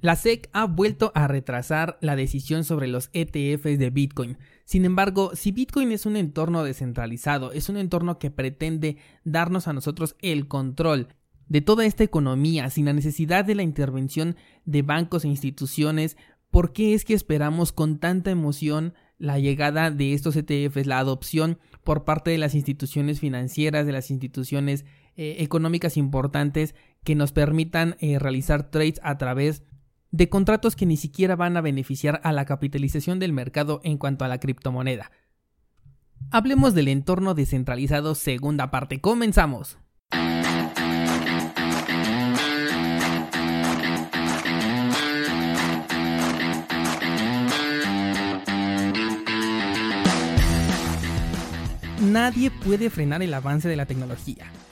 La SEC ha vuelto a retrasar la decisión sobre los ETFs de Bitcoin. Sin embargo, si Bitcoin es un entorno descentralizado, es un entorno que pretende darnos a nosotros el control de toda esta economía sin la necesidad de la intervención de bancos e instituciones, ¿por qué es que esperamos con tanta emoción la llegada de estos ETFs, la adopción por parte de las instituciones financieras, de las instituciones eh, económicas importantes que nos permitan eh, realizar trades a través de contratos que ni siquiera van a beneficiar a la capitalización del mercado en cuanto a la criptomoneda. Hablemos del entorno descentralizado segunda parte. Comenzamos. Nadie puede frenar el avance de la tecnología.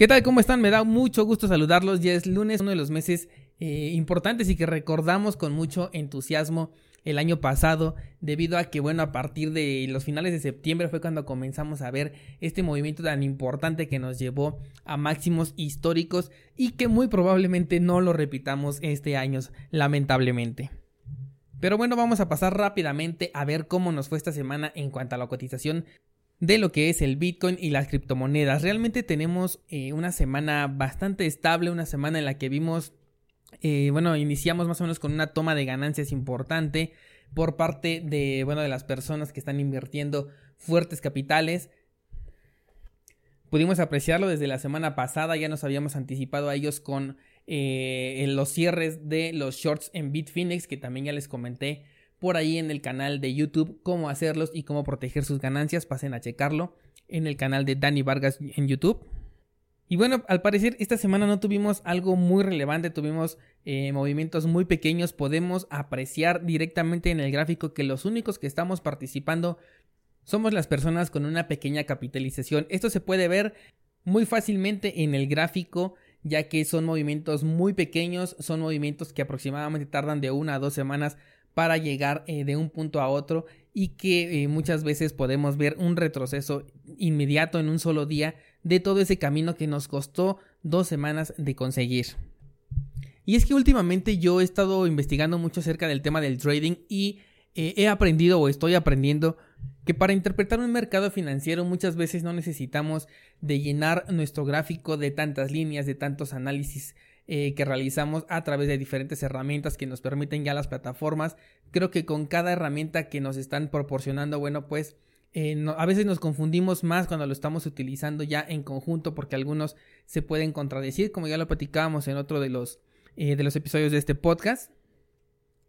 ¿Qué tal? ¿Cómo están? Me da mucho gusto saludarlos. Ya es lunes, uno de los meses eh, importantes y que recordamos con mucho entusiasmo el año pasado, debido a que, bueno, a partir de los finales de septiembre fue cuando comenzamos a ver este movimiento tan importante que nos llevó a máximos históricos y que muy probablemente no lo repitamos este año, lamentablemente. Pero bueno, vamos a pasar rápidamente a ver cómo nos fue esta semana en cuanto a la cotización de lo que es el Bitcoin y las criptomonedas. Realmente tenemos eh, una semana bastante estable, una semana en la que vimos, eh, bueno, iniciamos más o menos con una toma de ganancias importante por parte de, bueno, de las personas que están invirtiendo fuertes capitales. Pudimos apreciarlo desde la semana pasada, ya nos habíamos anticipado a ellos con eh, los cierres de los shorts en Bitfinex, que también ya les comenté por ahí en el canal de YouTube cómo hacerlos y cómo proteger sus ganancias. Pasen a checarlo en el canal de Dani Vargas en YouTube. Y bueno, al parecer esta semana no tuvimos algo muy relevante, tuvimos eh, movimientos muy pequeños, podemos apreciar directamente en el gráfico que los únicos que estamos participando somos las personas con una pequeña capitalización. Esto se puede ver muy fácilmente en el gráfico ya que son movimientos muy pequeños, son movimientos que aproximadamente tardan de una a dos semanas para llegar eh, de un punto a otro y que eh, muchas veces podemos ver un retroceso inmediato en un solo día de todo ese camino que nos costó dos semanas de conseguir. Y es que últimamente yo he estado investigando mucho acerca del tema del trading y eh, he aprendido o estoy aprendiendo que para interpretar un mercado financiero muchas veces no necesitamos de llenar nuestro gráfico de tantas líneas, de tantos análisis eh, que realizamos a través de diferentes herramientas que nos permiten ya las plataformas. Creo que con cada herramienta que nos están proporcionando, bueno, pues eh, a veces nos confundimos más cuando lo estamos utilizando ya en conjunto porque algunos se pueden contradecir, como ya lo platicábamos en otro de los, eh, de los episodios de este podcast.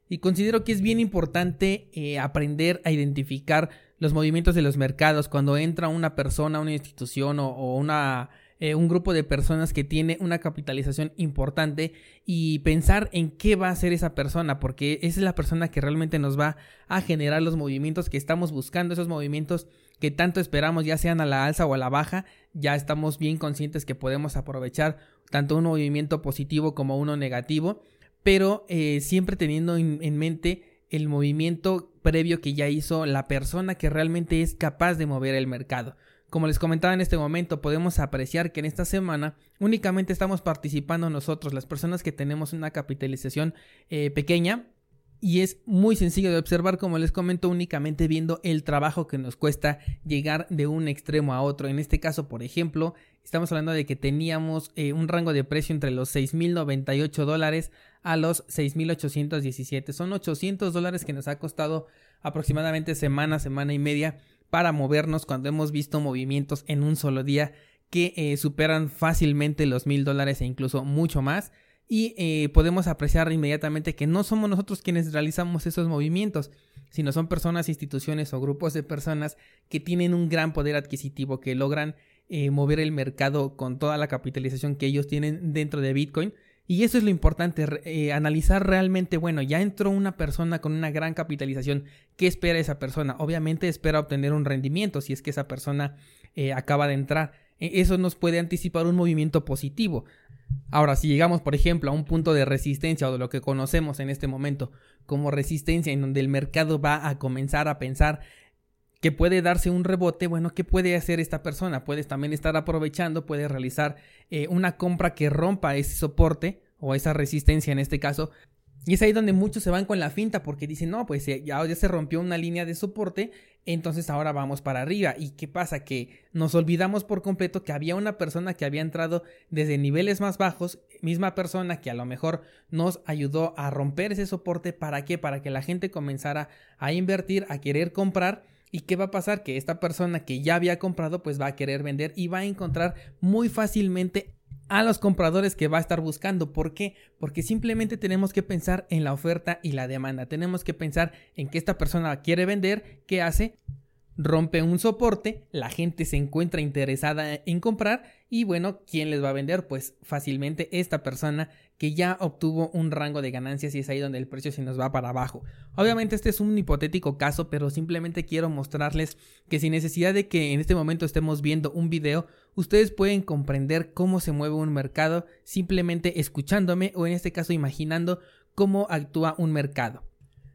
Y considero que es bien importante aprender a identificar los movimientos de los mercados cuando entra una persona, una institución o una eh, un grupo de personas que tiene una capitalización importante y pensar en qué va a hacer esa persona, porque esa es la persona que realmente nos va a generar los movimientos que estamos buscando, esos movimientos que tanto esperamos, ya sean a la alza o a la baja, ya estamos bien conscientes que podemos aprovechar tanto un movimiento positivo como uno negativo, pero eh, siempre teniendo en mente el movimiento previo que ya hizo la persona que realmente es capaz de mover el mercado. Como les comentaba en este momento, podemos apreciar que en esta semana únicamente estamos participando nosotros, las personas que tenemos una capitalización eh, pequeña, y es muy sencillo de observar, como les comento, únicamente viendo el trabajo que nos cuesta llegar de un extremo a otro. En este caso, por ejemplo, estamos hablando de que teníamos eh, un rango de precio entre los 6.098 dólares a los 6.817. Son 800 dólares que nos ha costado aproximadamente semana, semana y media para movernos cuando hemos visto movimientos en un solo día que eh, superan fácilmente los mil dólares e incluso mucho más y eh, podemos apreciar inmediatamente que no somos nosotros quienes realizamos esos movimientos, sino son personas, instituciones o grupos de personas que tienen un gran poder adquisitivo, que logran eh, mover el mercado con toda la capitalización que ellos tienen dentro de Bitcoin. Y eso es lo importante, eh, analizar realmente, bueno, ya entró una persona con una gran capitalización, ¿qué espera esa persona? Obviamente espera obtener un rendimiento si es que esa persona acaba de entrar. E, eso nos puede anticipar un movimiento positivo. Ahora, si llegamos, por ejemplo, a un punto de resistencia o de lo que conocemos en este momento como resistencia en donde el mercado va a comenzar a pensar que puede darse un rebote, bueno, ¿qué puede hacer esta persona? Puedes también estar aprovechando, puede realizar eh, una compra que rompa ese soporte o esa resistencia en este caso y es ahí donde muchos se van con la finta porque dicen, no, pues ya, ya se rompió una línea de soporte, entonces ahora vamos para arriba. ¿Y qué pasa? Que nos olvidamos por completo que había una persona que había entrado desde niveles más bajos, misma persona que a lo mejor nos ayudó a romper ese soporte. ¿Para qué? Para que la gente comenzara a invertir, a querer comprar. ¿Y qué va a pasar? Que esta persona que ya había comprado pues va a querer vender y va a encontrar muy fácilmente a los compradores que va a estar buscando. ¿Por qué? Porque simplemente tenemos que pensar en la oferta y la demanda. Tenemos que pensar en que esta persona quiere vender, ¿qué hace? Rompe un soporte, la gente se encuentra interesada en comprar y bueno, ¿quién les va a vender? Pues fácilmente esta persona que ya obtuvo un rango de ganancias y es ahí donde el precio se nos va para abajo. Obviamente este es un hipotético caso, pero simplemente quiero mostrarles que sin necesidad de que en este momento estemos viendo un video, ustedes pueden comprender cómo se mueve un mercado simplemente escuchándome o en este caso imaginando cómo actúa un mercado.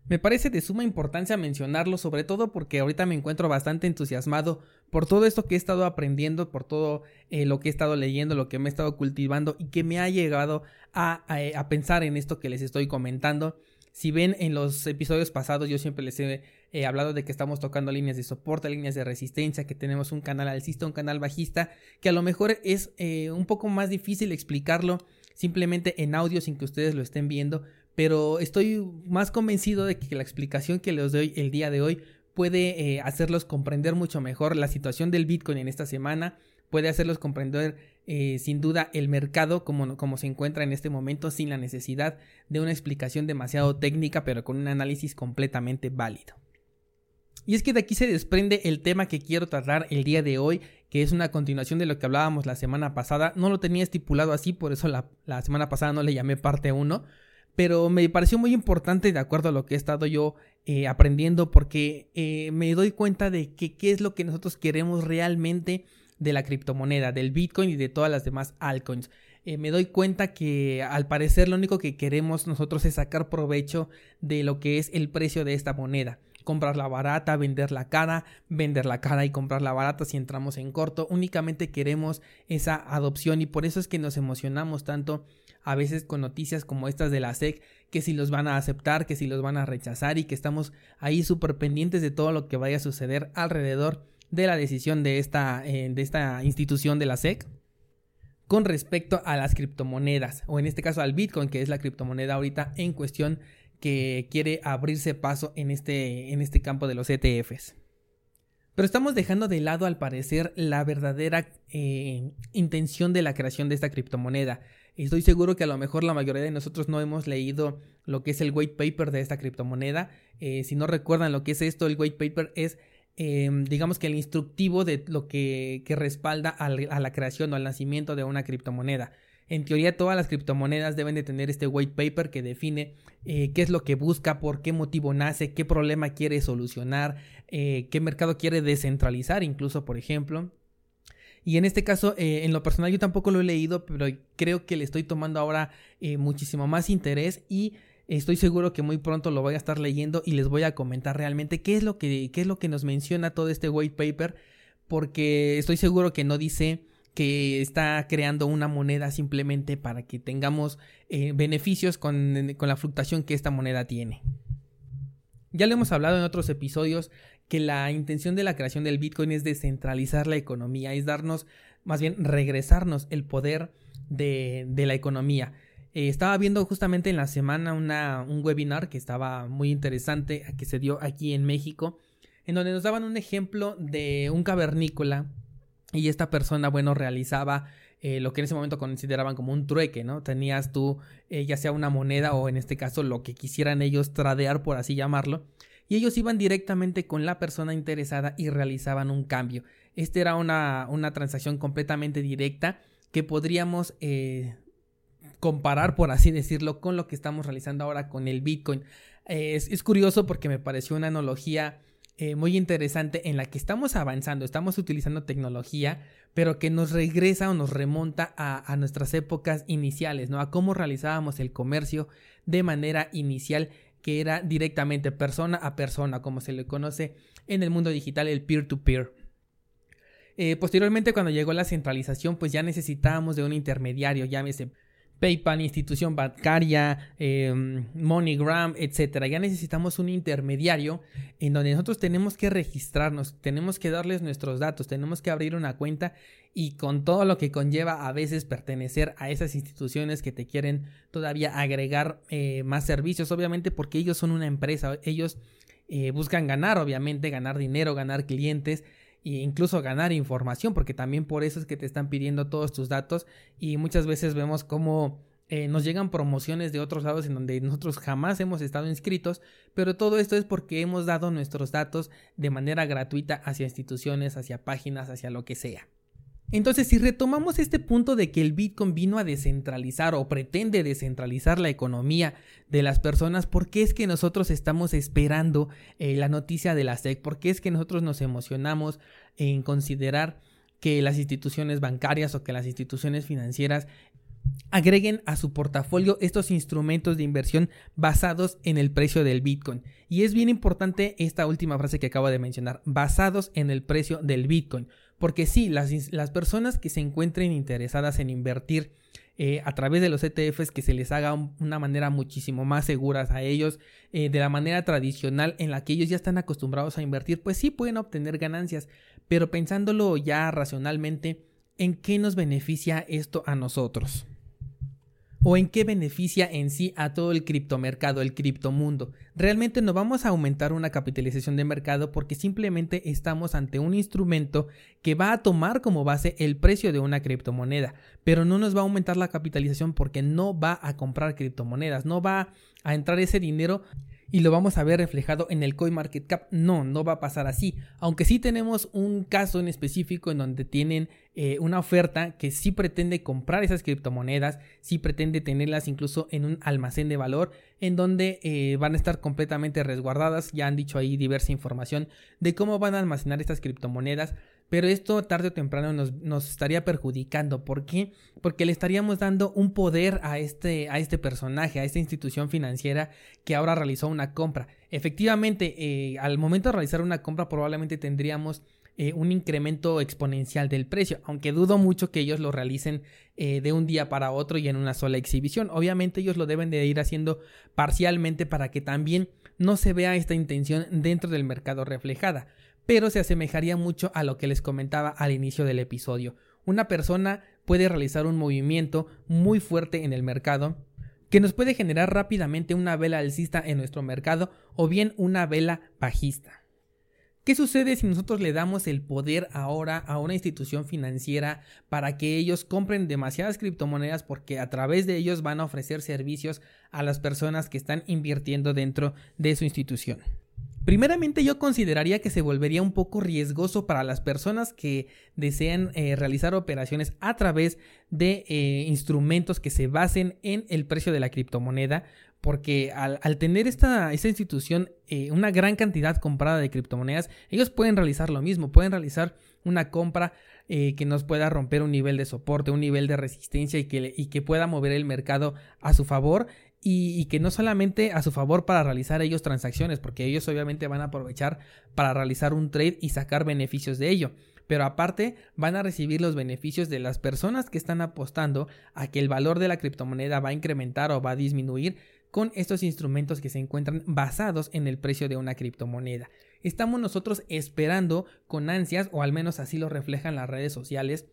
Me parece de suma importancia mencionarlo, sobre todo porque ahorita me encuentro bastante entusiasmado por todo esto que he estado aprendiendo, por todo eh, lo que he estado leyendo, lo que me he estado cultivando y que me ha llegado a, a, pensar en esto que les estoy comentando. Si ven en los episodios pasados yo siempre les he hablado de que estamos tocando líneas de soporte, líneas de resistencia, que tenemos un canal alcista, un canal bajista, que a lo mejor es eh, un poco más difícil explicarlo simplemente en audio sin que ustedes lo estén viendo, pero estoy más convencido de que la explicación que les doy el día de hoy puede eh, hacerlos comprender mucho mejor la situación del Bitcoin en esta semana, puede hacerlos comprender eh, sin duda el mercado como, como se encuentra en este momento sin la necesidad de una explicación demasiado técnica, pero con un análisis completamente válido. Y es que de aquí se desprende el tema que quiero tratar el día de hoy, que es una continuación de lo que hablábamos la semana pasada. No lo tenía estipulado así, por eso la, la semana pasada no le llamé parte 1, pero me pareció muy importante de acuerdo a lo que he estado yo eh, aprendiendo porque eh, me doy cuenta de que qué es lo que nosotros queremos realmente de la criptomoneda, del Bitcoin y de todas las demás altcoins. Eh, me doy cuenta que al parecer lo único que queremos nosotros es sacar provecho de lo que es el precio de esta moneda. Comprarla barata, venderla cara, venderla cara y comprarla barata si entramos en corto. Únicamente queremos esa adopción y por eso es que nos emocionamos tanto a veces con noticias como estas de la SEC, que si los van a aceptar, que si los van a rechazar y que estamos ahí súper pendientes de todo lo que vaya a suceder alrededor de la decisión de esta, eh, de esta institución de la SEC con respecto a las criptomonedas o en este caso al Bitcoin que es la criptomoneda ahorita en cuestión que quiere abrirse paso en este, en este campo de los ETFs. Pero estamos dejando de lado al parecer la verdadera eh, intención de la creación de esta criptomoneda. Estoy seguro que a lo mejor la mayoría de nosotros no hemos leído lo que es el white paper de esta criptomoneda. Eh, si no recuerdan lo que es esto, el white paper es em, digamos que el instructivo de lo que, respalda a la creación o al nacimiento de una criptomoneda. En teoría todas las criptomonedas deben de tener este white paper que define eh, qué es lo que busca, por qué motivo nace, qué problema quiere solucionar, eh, qué mercado quiere descentralizar incluso, por ejemplo. Y en este caso, eh, en lo personal yo tampoco lo he leído, pero creo que le estoy tomando ahora eh, muchísimo más interés y estoy seguro que muy pronto lo voy a estar leyendo y les voy a comentar realmente qué es lo que, qué es lo que nos menciona todo este white paper, porque estoy seguro que no dice que está creando una moneda simplemente para que tengamos eh, beneficios con, con la fluctuación que esta moneda tiene. Ya lo hemos hablado en otros episodios que la intención de la creación del Bitcoin es descentralizar la economía, es darnos, más bien regresarnos el poder de, la economía. Eh, estaba viendo justamente en la semana un webinar que estaba muy interesante, que se dio aquí en México, en donde nos daban un ejemplo de un cavernícola y esta persona, bueno, realizaba eh, lo que en ese momento consideraban como un trueque, ¿no? Tenías tú eh, ya sea una moneda o en este caso lo que quisieran ellos tradear, por así llamarlo, y ellos iban directamente con la persona interesada y realizaban un cambio. Esta era una, una transacción completamente directa que podríamos eh, comparar, por así decirlo, con lo que estamos realizando ahora con el Bitcoin. es, es curioso porque me pareció una analogía eh, muy interesante en la que estamos avanzando, estamos utilizando tecnología, pero que nos regresa o nos remonta a, nuestras épocas iniciales, ¿no? A cómo realizábamos el comercio de manera inicial, que era directamente persona a persona, como se le conoce en el mundo digital, el peer-to-peer. Eh, posteriormente, cuando llegó la centralización, pues ya necesitábamos de un intermediario, llámese PayPal, institución bancaria, em, MoneyGram, etcétera. Ya necesitamos un intermediario en donde nosotros tenemos que registrarnos, tenemos que darles nuestros datos, tenemos que abrir una cuenta y con todo lo que conlleva a veces pertenecer a esas instituciones que te quieren todavía agregar eh, más servicios, obviamente porque ellos son una empresa, ellos eh, buscan ganar, obviamente, ganar dinero, ganar clientes e incluso ganar información, porque también por eso es que te están pidiendo todos tus datos y muchas veces vemos cómo eh, nos llegan promociones de otros lados en donde nosotros jamás hemos estado inscritos, pero todo esto es porque hemos dado nuestros datos de manera gratuita hacia instituciones, hacia páginas, hacia lo que sea. Entonces, si retomamos este punto de que el Bitcoin vino a descentralizar o pretende descentralizar la economía de las personas, ¿por qué es que nosotros estamos esperando eh, la noticia de la SEC? ¿Por qué es que nosotros nos emocionamos en considerar que las instituciones bancarias o que las instituciones financieras agreguen a su portafolio estos instrumentos de inversión basados en el precio del Bitcoin. Y es bien importante esta última frase que acabo de mencionar, basados en el precio del Bitcoin. Porque sí, las, las personas que se encuentren interesadas en invertir eh, a través de los ETFs que se les haga una manera muchísimo más segura a ellos, eh, de la manera tradicional en la que ellos ya están acostumbrados a invertir, pues sí pueden obtener ganancias, pero pensándolo ya racionalmente, ¿en qué nos beneficia esto a nosotros? O en qué beneficia en sí a todo el criptomercado, el criptomundo. Realmente no vamos a aumentar una capitalización de mercado porque simplemente estamos ante un instrumento que va a tomar como base el precio de una criptomoneda, pero no nos va a aumentar la capitalización porque no va a comprar criptomonedas, no va a entrar ese dinero y lo vamos a ver reflejado en el CoinMarketCap. No, no va a pasar así. Aunque sí tenemos un caso en específico en donde tienen eh, una oferta que sí pretende comprar esas criptomonedas, sí pretende tenerlas incluso en un almacén de valor en donde eh, van a estar completamente resguardadas. Ya han dicho ahí diversa información de cómo van a almacenar estas criptomonedas. Pero esto tarde o temprano nos, estaría perjudicando. ¿Por qué? Porque le estaríamos dando un poder a este, a este personaje, a esta institución financiera que ahora realizó una compra. Efectivamente, eh, al momento de realizar una compra probablemente tendríamos eh, un incremento exponencial del precio, aunque dudo mucho que ellos lo realicen eh, de un día para otro y en una sola exhibición. Obviamente ellos lo deben de ir haciendo parcialmente para que también no se vea esta intención dentro del mercado reflejada pero se asemejaría mucho a lo que les comentaba al inicio del episodio. Una persona puede realizar un movimiento muy fuerte en el mercado que nos puede generar rápidamente una vela alcista en nuestro mercado o bien una vela bajista. ¿Qué sucede si nosotros le damos el poder ahora a una institución financiera para que ellos compren demasiadas criptomonedas porque a través de ellos van a ofrecer servicios a las personas que están invirtiendo dentro de su institución? Primeramente yo consideraría que se volvería un poco riesgoso para las personas que desean eh, realizar operaciones a través de eh, instrumentos que se basen en el precio de la criptomoneda, porque al, tener esta, institución eh, una gran cantidad comprada de criptomonedas, ellos pueden realizar lo mismo, pueden realizar una compra que nos pueda romper un nivel de soporte, un nivel de resistencia y que pueda mover el mercado a su favor y, que no solamente a su favor para realizar ellos transacciones, porque ellos obviamente van a aprovechar para realizar un trade y sacar beneficios de ello, pero aparte van a recibir los beneficios de las personas que están apostando a que el valor de la criptomoneda va a incrementar o va a disminuir con estos instrumentos que se encuentran basados en el precio de una criptomoneda. Estamos nosotros esperando con ansias, o al menos así lo reflejan las redes sociales,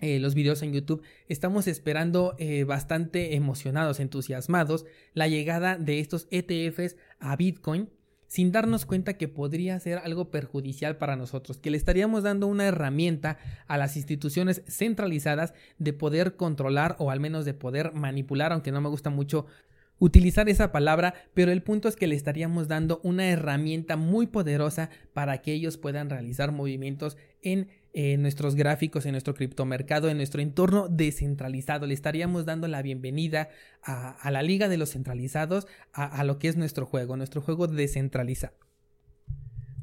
eh, los videos en YouTube, estamos esperando eh, bastante emocionados, entusiasmados, la llegada de estos ETFs a Bitcoin sin darnos cuenta que podría ser algo perjudicial para nosotros, que le estaríamos dando una herramienta a las instituciones centralizadas de poder controlar o al menos de poder manipular, aunque no me gusta mucho utilizar esa palabra, pero el punto es que le estaríamos dando una herramienta muy poderosa para que ellos puedan realizar movimientos en en nuestros gráficos, en nuestro criptomercado, en nuestro entorno descentralizado. Le estaríamos dando la bienvenida a, la liga de los centralizados, a, a lo que es nuestro juego, nuestro juego descentralizado.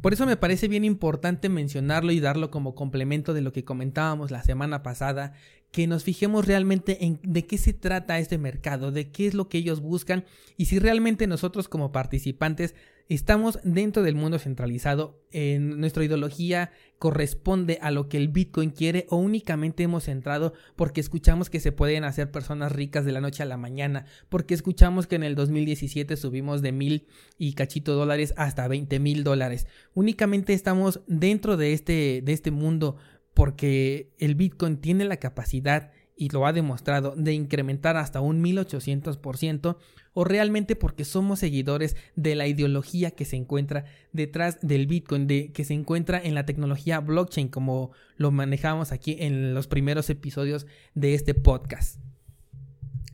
Por eso me parece bien importante mencionarlo y darlo como complemento de lo que comentábamos la semana pasada, que nos fijemos realmente en de qué se trata este mercado, de qué es lo que ellos buscan y si realmente nosotros como participantes estamos dentro del mundo centralizado, en nuestra ideología corresponde a lo que el Bitcoin quiere o únicamente hemos entrado porque escuchamos que se pueden hacer personas ricas de la noche a la mañana, porque escuchamos que en el 2017 subimos de mil y cachito dólares hasta 20 mil dólares. Únicamente estamos dentro de este, de este mundo porque el Bitcoin tiene la capacidad y lo ha demostrado de incrementar hasta un 1800% o realmente porque somos seguidores de la ideología que se encuentra detrás del Bitcoin, de, que se encuentra en la tecnología blockchain como lo manejamos aquí en los primeros episodios de este podcast.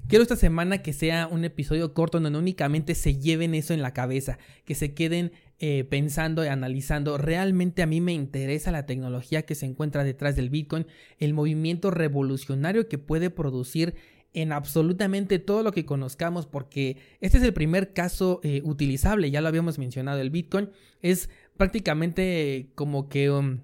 Quiero esta semana que sea un episodio corto donde únicamente se lleven eso en la cabeza, que se queden eh, pensando y analizando, realmente a mí me interesa la tecnología que se encuentra detrás del Bitcoin, el movimiento revolucionario que puede producir en absolutamente todo lo que conozcamos, porque este es el primer caso eh, utilizable, ya lo habíamos mencionado, el Bitcoin es prácticamente como que... Um,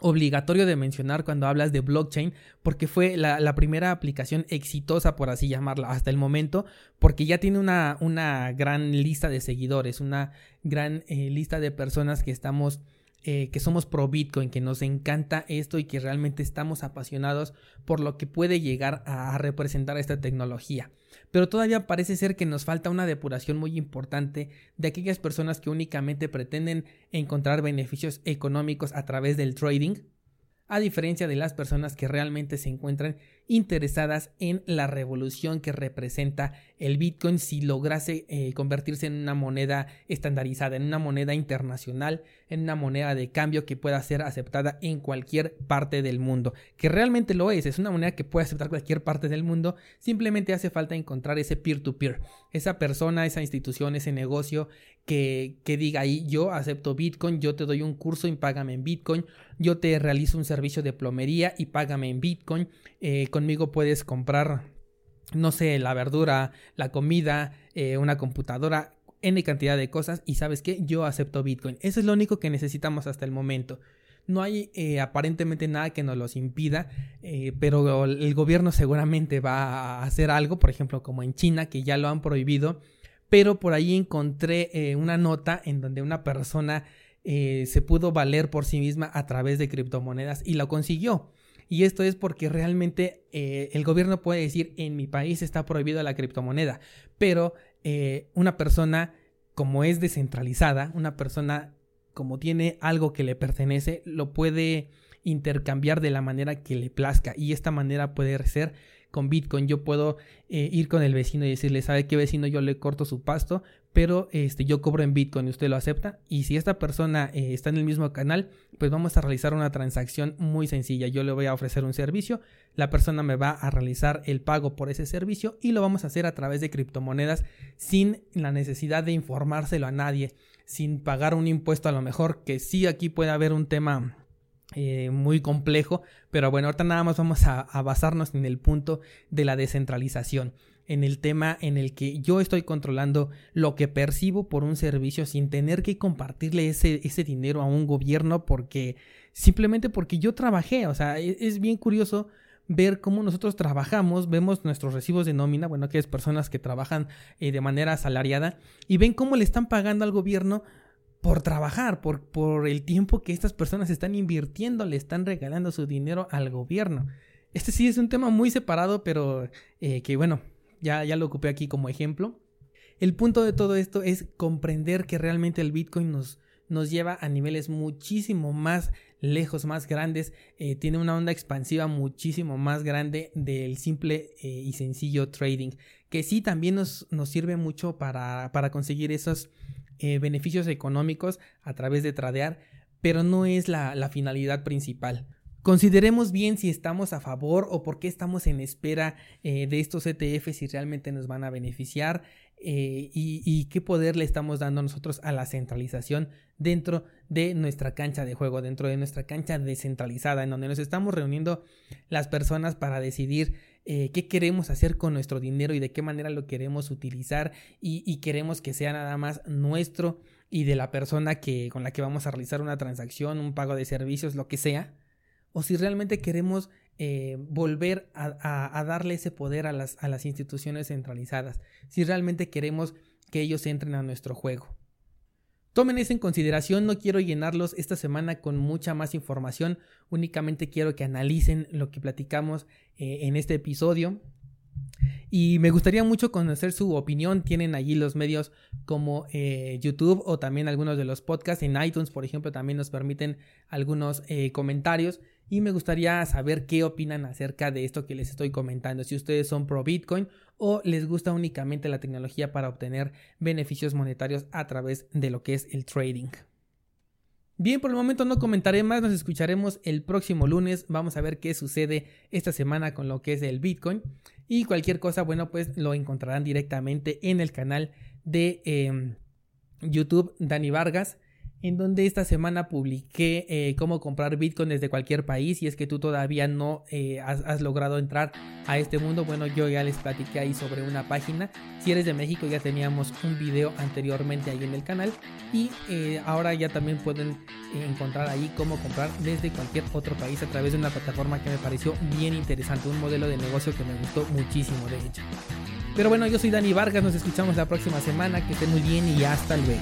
obligatorio de mencionar cuando hablas de blockchain porque fue la, primera aplicación exitosa por así llamarla hasta el momento porque ya tiene una, una gran lista de seguidores una gran eh, lista de personas que estamos eh, que somos pro Bitcoin, que nos encanta esto y que realmente estamos apasionados por lo que puede llegar a representar esta tecnología. Pero todavía parece ser que nos falta una depuración muy importante de aquellas personas que únicamente pretenden encontrar beneficios económicos a través del trading, a diferencia de las personas que realmente se encuentran interesadas en la revolución que representa el Bitcoin si lograse eh, convertirse en una moneda estandarizada, en una moneda internacional, en una moneda de cambio que pueda ser aceptada en cualquier parte del mundo, que realmente lo es, es una moneda que puede aceptar cualquier parte del mundo, simplemente hace falta encontrar ese peer-to-peer, esa persona, esa institución, ese negocio que, diga ahí yo acepto Bitcoin, yo te doy un curso y págame en Bitcoin, yo te realizo un servicio de plomería y págame en Bitcoin, eh, conmigo puedes comprar, no sé, la verdura, la comida, eh, una computadora, N cantidad de cosas y sabes que yo acepto Bitcoin. Eso es lo único que necesitamos hasta el momento. No hay eh, aparentemente nada que nos los impida, pero el gobierno seguramente va a hacer algo, por ejemplo, como en China, que ya lo han prohibido. Pero por ahí encontré una nota en donde una persona se pudo valer por sí misma a través de criptomonedas y lo consiguió. Y esto es porque realmente eh, el gobierno puede decir en mi país está prohibida la criptomoneda, pero eh, una persona como es descentralizada, una persona como tiene algo que le pertenece, lo puede intercambiar de la manera que le plazca y esta manera puede ser con Bitcoin. Yo puedo eh, ir con el vecino y decirle, ¿sabe qué vecino? Yo le corto su pasto, pero este, yo cobro en Bitcoin y usted lo acepta. Y si esta persona eh, está en el mismo canal, pues vamos a realizar una transacción muy sencilla. Yo le voy a ofrecer un servicio, la persona me va a realizar el pago por ese servicio y lo vamos a hacer a través de criptomonedas sin la necesidad de informárselo a nadie, sin pagar un impuesto a lo mejor, que sí aquí puede haber un tema eh, muy complejo, pero bueno, ahorita nada más vamos a, basarnos en el punto de la descentralización, en el tema en el que yo estoy controlando lo que percibo por un servicio sin tener que compartirle ese, ese dinero a un gobierno porque simplemente porque yo trabajé, o sea, e, es, bien curioso ver cómo nosotros trabajamos, vemos nuestros recibos de nómina, bueno, que es personas que trabajan eh, de manera asalariada y ven cómo le están pagando al gobierno por trabajar, por, por el tiempo que estas personas están invirtiendo, le están regalando su dinero al gobierno. Este sí es un tema muy separado, pero eh, que bueno, ya, ya lo ocupé aquí como ejemplo. El punto de todo esto es comprender que realmente el Bitcoin nos, nos lleva a niveles muchísimo más lejos, más grandes, eh, tiene una onda expansiva muchísimo más grande del simple eh, y sencillo trading, que sí también nos, nos sirve mucho para, para conseguir esos eh, beneficios económicos a través de tradear, pero no es la, la finalidad principal. Consideremos bien si estamos a favor o por qué estamos en espera de estos ETFs si realmente nos van a beneficiar. Eh, y, qué poder le estamos dando nosotros a la centralización dentro de nuestra cancha de juego, dentro de nuestra cancha descentralizada, en donde nos estamos reuniendo las personas para decidir eh, qué queremos hacer con nuestro dinero y de qué manera lo queremos utilizar y, queremos que sea nada más nuestro y de la persona que, con la que vamos a realizar una transacción, un pago de servicios, lo que sea, o si realmente queremos eh, volver a, darle ese poder a las, a las instituciones centralizadas, si realmente queremos que ellos entren a nuestro juego. Tomen eso en consideración, no quiero llenarlos esta semana con mucha más información, únicamente quiero que analicen lo que platicamos eh, en este episodio. Y me gustaría mucho conocer su opinión. Tienen allí los medios como eh, YouTube o también algunos de los podcasts. En iTunes, por ejemplo, también nos permiten algunos comentarios y me gustaría saber qué opinan acerca de esto que les estoy comentando, si ustedes son pro Bitcoin o les gusta únicamente la tecnología para obtener beneficios monetarios a través de lo que es el trading. Bien, por el momento no comentaré más, nos escucharemos el próximo lunes, vamos a ver qué sucede esta semana con lo que es el Bitcoin y cualquier cosa, bueno, pues lo encontrarán directamente en el canal de em, YouTube Dani Vargas en donde esta semana publiqué eh, cómo comprar Bitcoin desde cualquier país y es que tú todavía no eh, has, logrado entrar a este mundo, bueno yo ya les platiqué ahí sobre una página, si eres de México ya teníamos un video anteriormente ahí en el canal y eh, ahora ya también pueden encontrar ahí cómo comprar desde cualquier otro país a través de una plataforma que me pareció bien interesante, un modelo de negocio que me gustó muchísimo de hecho. Pero bueno, yo soy Dani Vargas, nos escuchamos la próxima semana, que estén muy bien y hasta luego.